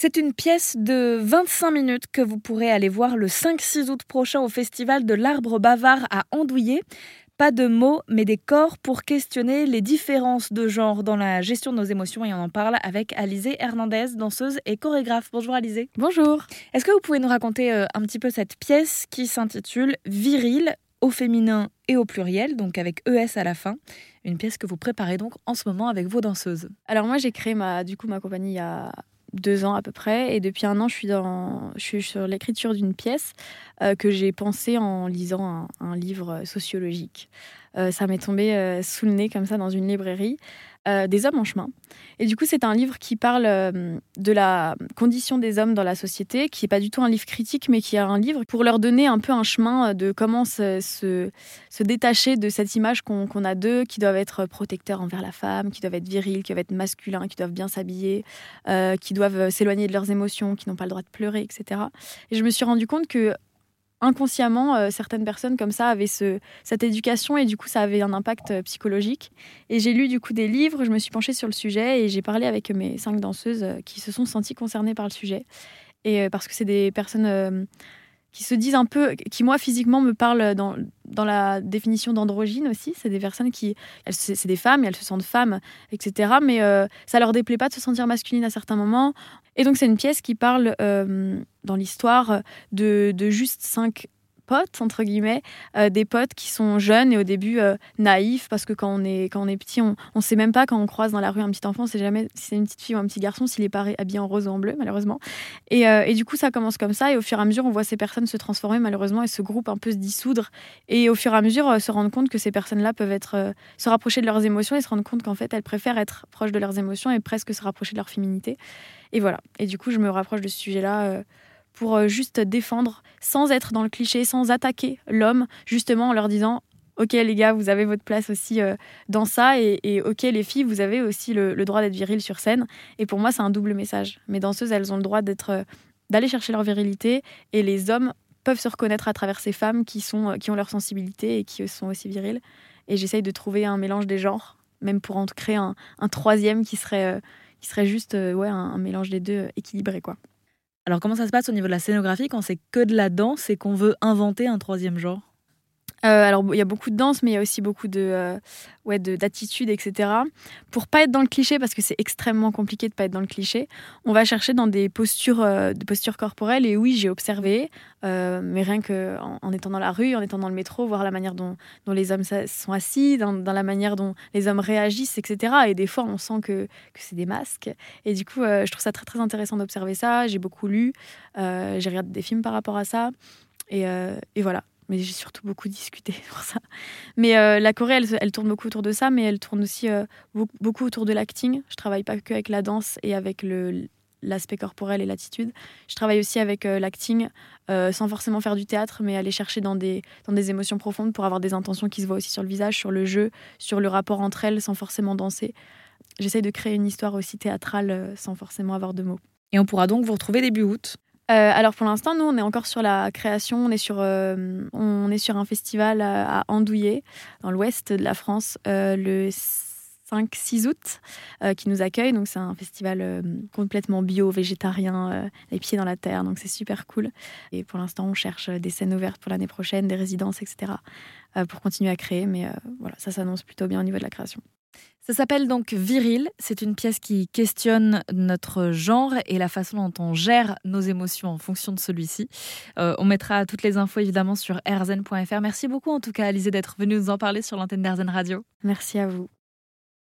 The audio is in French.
C'est une pièce de 25 minutes que vous pourrez aller voir le 5-6 août prochain au Festival de l'Arbre Bavard à Andouillé. Pas de mots, mais des corps pour questionner les différences de genre dans la gestion de nos émotions. Et on en parle avec Alizé Hernandez, danseuse et chorégraphe. Bonjour Alizé. Bonjour. Est-ce que vous pouvez nous raconter euh, un petit peu cette pièce qui s'intitule Viril au féminin et au pluriel, donc avec ES à la fin. Une pièce que vous préparez donc en ce moment avec vos danseuses. Alors moi j'ai créé ma, du coup ma compagnie il y a deux ans à peu près. Et depuis un an, je suis, dans, je suis sur l'écriture d'une pièce euh, que j'ai pensée en lisant un, livre sociologique. Euh, ça m'est tombé euh, sous le nez comme ça dans une librairie. Euh, des hommes en chemin. Et du coup, c'est un livre qui parle de la condition des hommes dans la société, qui n'est pas du tout un livre critique, mais qui est un livre pour leur donner un peu un chemin de comment se, se, détacher de cette image qu'on a d'eux, qui doivent être protecteurs envers la femme, qui doivent être virils, qui doivent être masculins, qui doivent bien s'habiller, qui doivent s'éloigner de leurs émotions, qui n'ont pas le droit de pleurer, etc. Et je me suis rendu compte que inconsciemment, euh, certaines personnes comme ça avaient ce, cette éducation et du coup, ça avait un impact euh, psychologique. Et j'ai lu du coup des livres, je me suis penchée sur le sujet et j'ai parlé avec mes cinq danseuses euh, qui se sont senties concernées par le sujet. Et parce que c'est des personnes qui se disent un peu, qui moi physiquement me parlent dans, dans la définition d'androgyne aussi. C'est des personnes qui, c'est des femmes, elles se sentent femmes, etc. Mais euh, ça leur déplaît pas de se sentir masculine à certains moments. Et donc c'est une pièce qui parle euh, dans l'histoire de, de juste cinq potes, entre guillemets, euh, des potes qui sont jeunes et au début euh, naïfs, parce que quand on est, quand on est petit, on ne sait même pas quand on croise dans la rue un petit enfant, c'est jamais si c'est une petite fille ou un petit garçon, s'il est pas habillé en rose ou en bleu, malheureusement. Et, euh, et, du coup, ça commence comme ça, et au fur et à mesure, on voit ces personnes se transformer, malheureusement, et ce groupe un peu se dissoudre, et au fur et à mesure, se rendre compte que ces personnes-là peuvent être, se rapprocher de leurs émotions et se rendre compte qu'en fait, elles préfèrent être proches de leurs émotions et presque se rapprocher de leur féminité. Et voilà. Et du coup, je me rapproche de ce sujet-là pour euh, juste défendre, sans être dans le cliché, sans attaquer l'homme, justement en leur disant Ok les gars, vous avez votre place aussi euh, dans ça, et, ok les filles, vous avez aussi le, droit d'être viril sur scène. Et pour moi, c'est un double message. Mes danseuses, elles ont le droit d'être, euh, d'aller chercher leur virilité, et les hommes peuvent se reconnaître à travers ces femmes qui, sont, qui ont leur sensibilité et qui sont aussi viriles. Et j'essaye de trouver un mélange des genres, même pour en créer un, troisième qui serait, qui serait juste ouais, un, un mélange des deux équilibré. quoi. Alors comment ça se passe au niveau de la scénographie quand c'est que de la danse et qu'on veut inventer un troisième genre? Euh, alors, il y a beaucoup de danse, mais il y a aussi beaucoup de, euh, ouais, d'attitude, etc. Pour pas être dans le cliché, parce que c'est extrêmement compliqué de pas être dans le cliché, on va chercher dans des postures, euh, postures corporelles. Et oui, j'ai observé, mais rien que en, étant dans la rue, en étant dans le métro, voir la manière dont, dont les hommes sont assis, dans, dans, la manière dont les hommes réagissent, etc. Et des fois, on sent que, que c'est des masques. Et du coup, je trouve ça très très intéressant d'observer ça. J'ai beaucoup lu, j'ai regardé des films par rapport à ça. Et, et voilà mais j'ai surtout beaucoup discuté pour ça. Mais euh, la Corée, elle, tourne beaucoup autour de ça, mais elle tourne aussi euh, beaucoup autour de l'acting. Je travaille pas que avec la danse et avec l'aspect corporel et l'attitude. Je travaille aussi avec euh, l'acting, sans forcément faire du théâtre, mais aller chercher dans des, dans des émotions profondes pour avoir des intentions qui se voient aussi sur le visage, sur le jeu, sur le rapport entre elles, sans forcément danser. J'essaye de créer une histoire aussi théâtrale sans forcément avoir de mots. Et on pourra donc vous retrouver début août euh, alors pour l'instant, nous, on est encore sur la création. On est sur, euh, on est sur un festival à, Andouillé, dans l'ouest de la France, euh, le 5-6 août, qui nous accueille. Donc c'est un festival complètement bio, végétarien, les pieds dans la terre. Donc c'est super cool. Et pour l'instant, on cherche des scènes ouvertes pour l'année prochaine, des résidences, etc. pour continuer à créer. Mais voilà, ça s'annonce plutôt bien au niveau de la création. Ça s'appelle donc Viril. C'est une pièce qui questionne notre genre et la façon dont on gère nos émotions en fonction de celui-ci. Euh, on mettra toutes les infos évidemment sur rzn.fr. Merci beaucoup en tout cas, Alizé, d'être venue nous en parler sur l'antenne d'RZN Radio. Merci à vous.